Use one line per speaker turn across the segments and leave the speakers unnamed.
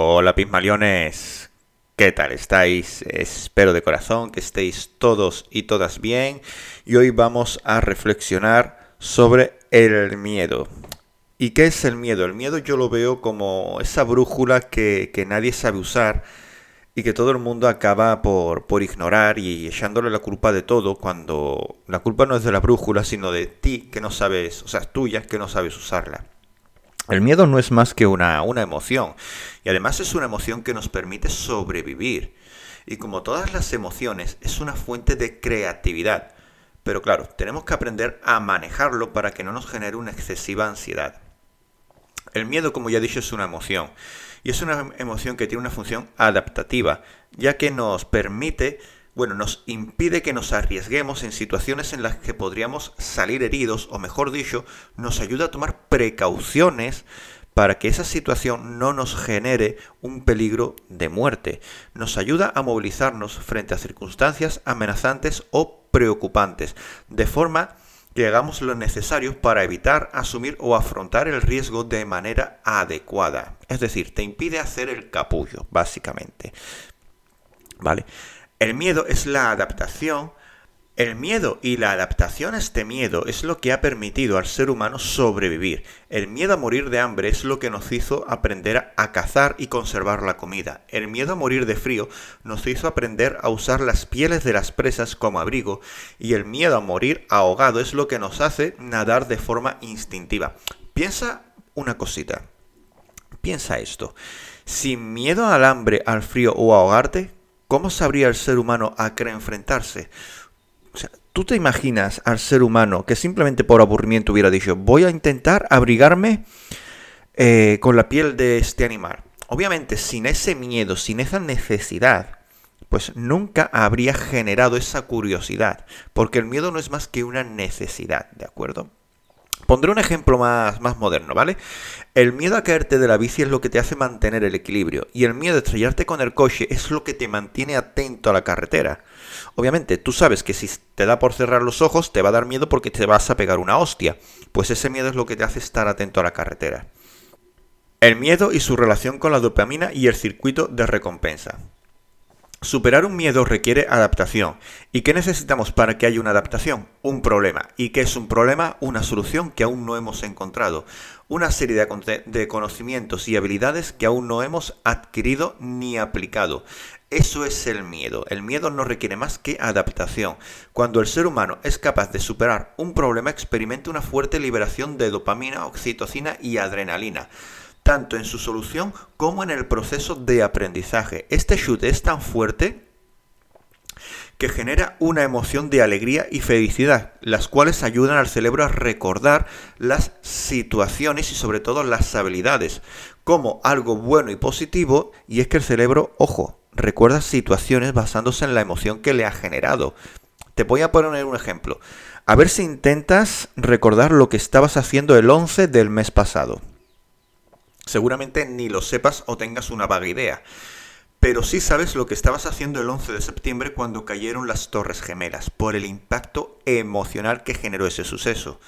Hola Pismaliones, ¿qué tal estáis? Espero de corazón que estéis todos y todas bien y hoy vamos a reflexionar sobre el miedo. ¿Y qué es el miedo? El miedo yo lo veo como esa brújula que, nadie sabe usar y que todo el mundo acaba por, por ignorar y echándole la culpa de todo cuando la culpa no es de la brújula sino de ti que no sabes, o sea, tuya que no sabes usarla. El miedo no es más que una, una emoción y además es una emoción que nos permite sobrevivir. Y como todas las emociones, es una fuente de creatividad. Pero claro, tenemos que aprender a manejarlo para que no nos genere una excesiva ansiedad. El miedo, como ya he dicho, es una emoción. Y es una emoción que tiene una función adaptativa, ya que nos permite bueno, nos impide que nos arriesguemos en situaciones en las que podríamos salir heridos, o mejor dicho, nos ayuda a tomar precauciones para que esa situación no nos genere un peligro de muerte. Nos ayuda a movilizarnos frente a circunstancias amenazantes o preocupantes, de forma que hagamos lo necesario para evitar asumir o afrontar el riesgo de manera adecuada. Es decir, te impide hacer el capullo, básicamente. ¿Vale? El miedo es la adaptación. El miedo y la adaptación a este miedo es lo que ha permitido al ser humano sobrevivir. El miedo a morir de hambre es lo que nos hizo aprender a cazar y conservar la comida. El miedo a morir de frío nos hizo aprender a usar las pieles de las presas como abrigo. Y el miedo a morir ahogado es lo que nos hace nadar de forma instintiva. Piensa una cosita. Piensa esto. Sin miedo al hambre, al frío o a ahogarte, ¿cómo sabría el ser humano a qué enfrentarse? O sea, ¿tú te imaginas al ser humano que simplemente por aburrimiento hubiera dicho, voy a intentar abrigarme eh, con la piel de este animal? Obviamente, sin ese miedo, sin esa necesidad, pues nunca habría generado esa curiosidad, porque el miedo no es más que una necesidad, ¿de acuerdo? Pondré un ejemplo más, más moderno, ¿vale? El miedo a caerte de la bici es lo que te hace mantener el equilibrio y el miedo a estrellarte con el coche es lo que te mantiene atento a la carretera. Obviamente, tú sabes que si te da por cerrar los ojos te va a dar miedo porque te vas a pegar una hostia, pues ese miedo es lo que te hace estar atento a la carretera. El miedo y su relación con la dopamina y el circuito de recompensa. Superar un miedo requiere adaptación. ¿Y qué necesitamos para que haya una adaptación? Un problema. ¿Y qué es un problema? Una solución que aún no hemos encontrado. Una serie de, conocimientos y habilidades que aún no hemos adquirido ni aplicado. Eso es el miedo. El miedo no requiere más que adaptación. Cuando el ser humano es capaz de superar un problema, experimenta una fuerte liberación de dopamina, oxitocina y adrenalina tanto en su solución como en el proceso de aprendizaje. Este shoot es tan fuerte que genera una emoción de alegría y felicidad, las cuales ayudan al cerebro a recordar las situaciones y sobre todo las habilidades como algo bueno y positivo y es que el cerebro, ojo, recuerda situaciones basándose en la emoción que le ha generado. Te voy a poner un ejemplo. A ver si intentas recordar lo que estabas haciendo el 11 del mes pasado seguramente ni lo sepas o tengas una vaga idea. Pero sí sabes lo que estabas haciendo el 11 de septiembre cuando cayeron las Torres Gemelas, por el impacto emocional que generó ese suceso.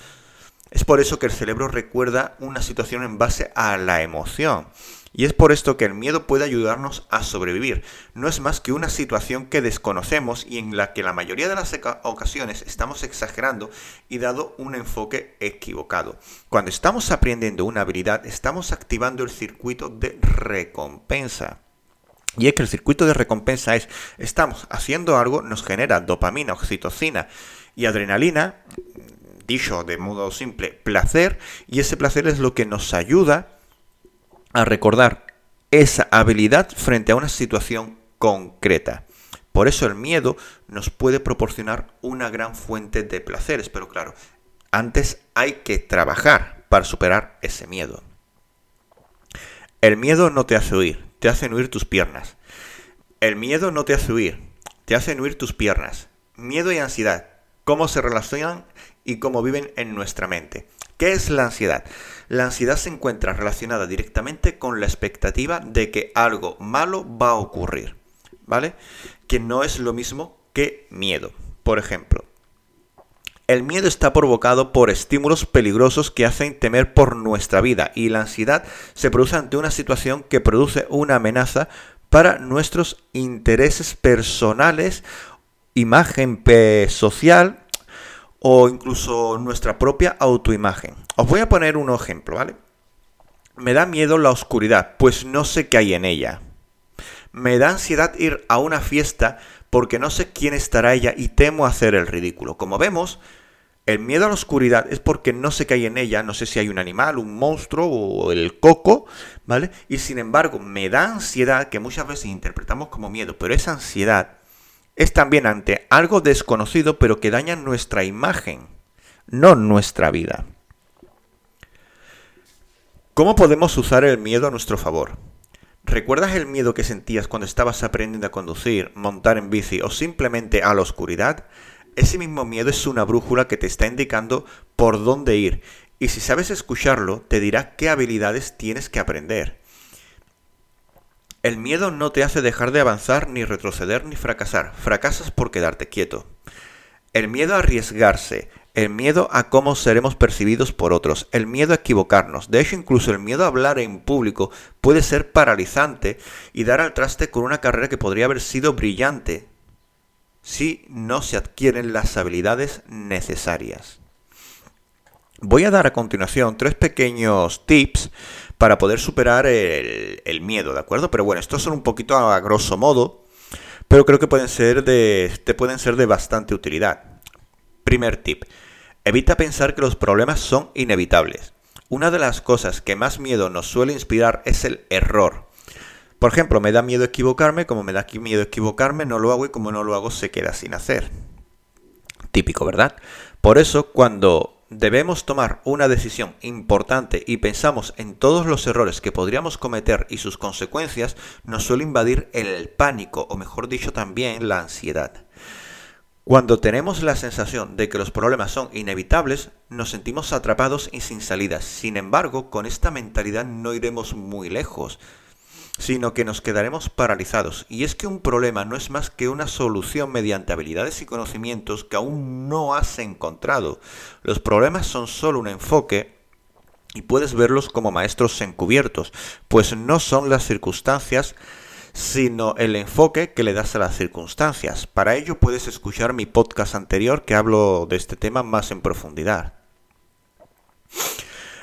Es por eso que el cerebro recuerda una situación en base a la emoción. Y es por esto que el miedo puede ayudarnos a sobrevivir. No es más que una situación que desconocemos y en la que la mayoría de las ocasiones estamos exagerando y dado un enfoque equivocado. Cuando estamos aprendiendo una habilidad, estamos activando el circuito de recompensa. Y es que el circuito de recompensa es, estamos haciendo algo, nos genera dopamina, oxitocina y adrenalina, dicho de modo simple, placer, y ese placer es lo que nos ayuda a recordar esa habilidad frente a una situación concreta. Por eso el miedo nos puede proporcionar una gran fuente de placeres, pero claro, antes hay que trabajar para superar ese miedo. El miedo no te hace huir, te hacen huir tus piernas. El miedo no te hace huir, te hacen huir tus piernas. Miedo y ansiedad, cómo se relacionan y cómo viven en nuestra mente. ¿Qué es la ansiedad? La ansiedad se encuentra relacionada directamente con la expectativa de que algo malo va a ocurrir, ¿vale? Que no es lo mismo que miedo. Por ejemplo, El miedo está provocado por estímulos peligrosos que hacen temer por nuestra vida y la ansiedad se produce ante una situación que produce una amenaza para nuestros intereses personales, imagen social o incluso nuestra propia autoimagen. Os voy a poner un ejemplo, ¿vale? Me da miedo la oscuridad, pues no sé qué hay en ella. Me da ansiedad ir a una fiesta porque no sé quién estará ella y temo hacer el ridículo. Como vemos, el miedo a la oscuridad es porque no sé qué hay en ella, no sé si hay un animal, un monstruo o el coco, ¿vale? Y sin embargo, me da ansiedad que muchas veces interpretamos como miedo, pero esa ansiedad es también ante algo desconocido pero que daña nuestra imagen, no nuestra vida. ¿Cómo podemos usar el miedo a nuestro favor? ¿Recuerdas el miedo que sentías cuando estabas aprendiendo a conducir, montar en bici o simplemente a la oscuridad? Ese mismo miedo es una brújula que te está indicando por dónde ir y si sabes escucharlo te dirá qué habilidades tienes que aprender. El miedo no te hace dejar de avanzar, ni retroceder, ni fracasar. Fracasas por quedarte quieto. El miedo a arriesgarse, el miedo a cómo seremos percibidos por otros, el miedo a equivocarnos. De hecho, incluso el miedo a hablar en público puede ser paralizante y dar al traste con una carrera que podría haber sido brillante si no se adquieren las habilidades necesarias. Voy a dar a continuación tres pequeños tips para poder superar el, miedo, ¿de acuerdo? Pero bueno, estos son un poquito a grosso modo, pero creo que pueden ser de, te pueden ser de bastante utilidad. Primer tip, evita pensar que los problemas son inevitables. Una de las cosas que más miedo nos suele inspirar es el error. Por ejemplo, me da miedo equivocarme, como me da miedo equivocarme, no lo hago y como no lo hago se queda sin hacer. Típico, ¿verdad? Por eso, cuando debemos tomar una decisión importante y pensamos en todos los errores que podríamos cometer y sus consecuencias, nos suele invadir el pánico, o mejor dicho también la ansiedad. Cuando tenemos la sensación de que los problemas son inevitables, nos sentimos atrapados y sin salidas. Sin embargo, con esta mentalidad no iremos muy lejos, sino que nos quedaremos paralizados. Y es que un problema no es más que una solución mediante habilidades y conocimientos que aún no has encontrado. Los problemas son solo un enfoque y puedes verlos como maestros encubiertos, pues no son las circunstancias sino el enfoque que le das a las circunstancias. Para ello puedes escuchar mi podcast anterior que hablo de este tema más en profundidad.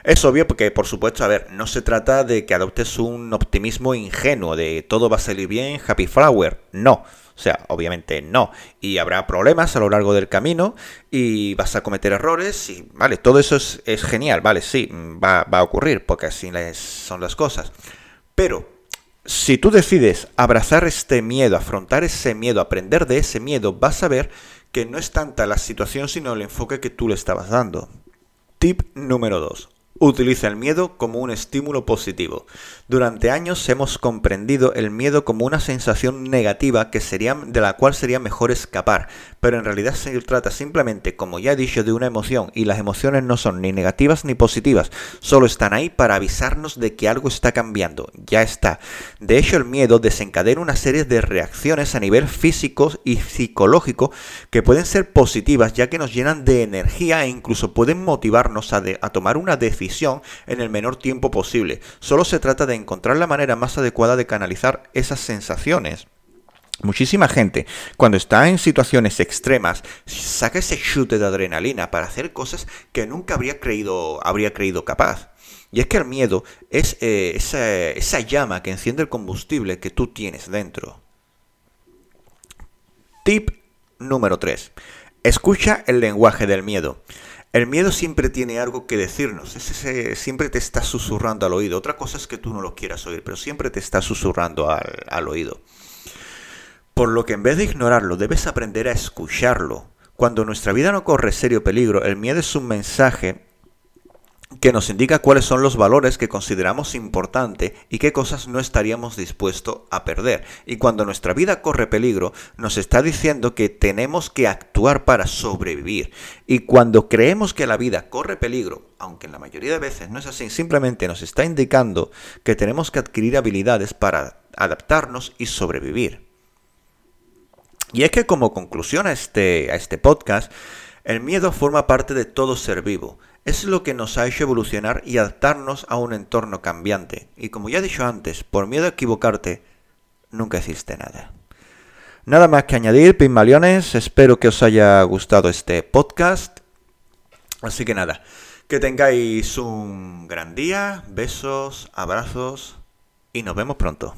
Es obvio porque, por supuesto, a ver, no se trata de que adoptes un optimismo ingenuo de todo va a salir bien, happy flower. No. O sea, obviamente no. Y habrá problemas a lo largo del camino y vas a cometer errores y, vale, todo eso es, genial, vale, sí, va, va, a ocurrir porque así son las cosas. Pero si tú decides abrazar este miedo, afrontar ese miedo, aprender de ese miedo, vas a ver que no es tanta la situación sino el enfoque que tú le estabas dando. Tip número 2. Utiliza el miedo como un estímulo positivo. Durante años hemos comprendido el miedo como una sensación negativa que sería, de la cual sería mejor escapar, pero en realidad se trata simplemente, como ya he dicho, de una emoción y las emociones no son ni negativas ni positivas, solo están ahí para avisarnos de que algo está cambiando, ya está. De hecho, el miedo desencadena una serie de reacciones a nivel físico y psicológico que pueden ser positivas ya que nos llenan de energía e incluso pueden motivarnos a, a tomar una decisión en el menor tiempo posible. Solo se trata de encontrar la manera más adecuada de canalizar esas sensaciones. Muchísima gente, cuando está en situaciones extremas, saca ese chute de adrenalina para hacer cosas que nunca habría creído, habría creído capaz. Y es que el miedo es eh, esa, esa llama que enciende el combustible que tú tienes dentro. Tip número 3. Escucha el lenguaje del miedo. El miedo siempre tiene algo que decirnos, siempre te está susurrando al oído. Otra cosa es que tú no lo quieras oír, pero siempre te está susurrando al, al oído. Por lo que en vez de ignorarlo, debes aprender a escucharlo. Cuando nuestra vida no corre serio peligro, el miedo es un mensaje que nos indica cuáles son los valores que consideramos importante y qué cosas no estaríamos dispuestos a perder. Y cuando nuestra vida corre peligro, nos está diciendo que tenemos que actuar para sobrevivir. Y cuando creemos que la vida corre peligro, aunque en la mayoría de veces no es así, simplemente nos está indicando que tenemos que adquirir habilidades para adaptarnos y sobrevivir. Y es que como conclusión a este, a este podcast, El miedo forma parte de todo ser vivo. Es lo que nos ha hecho evolucionar y adaptarnos a un entorno cambiante. Y como ya he dicho antes, por miedo a equivocarte, nunca hiciste nada. Nada más que añadir, Pigmaliones. Espero que os haya gustado este podcast. Así que nada, que tengáis un gran día. Besos, abrazos y nos vemos pronto.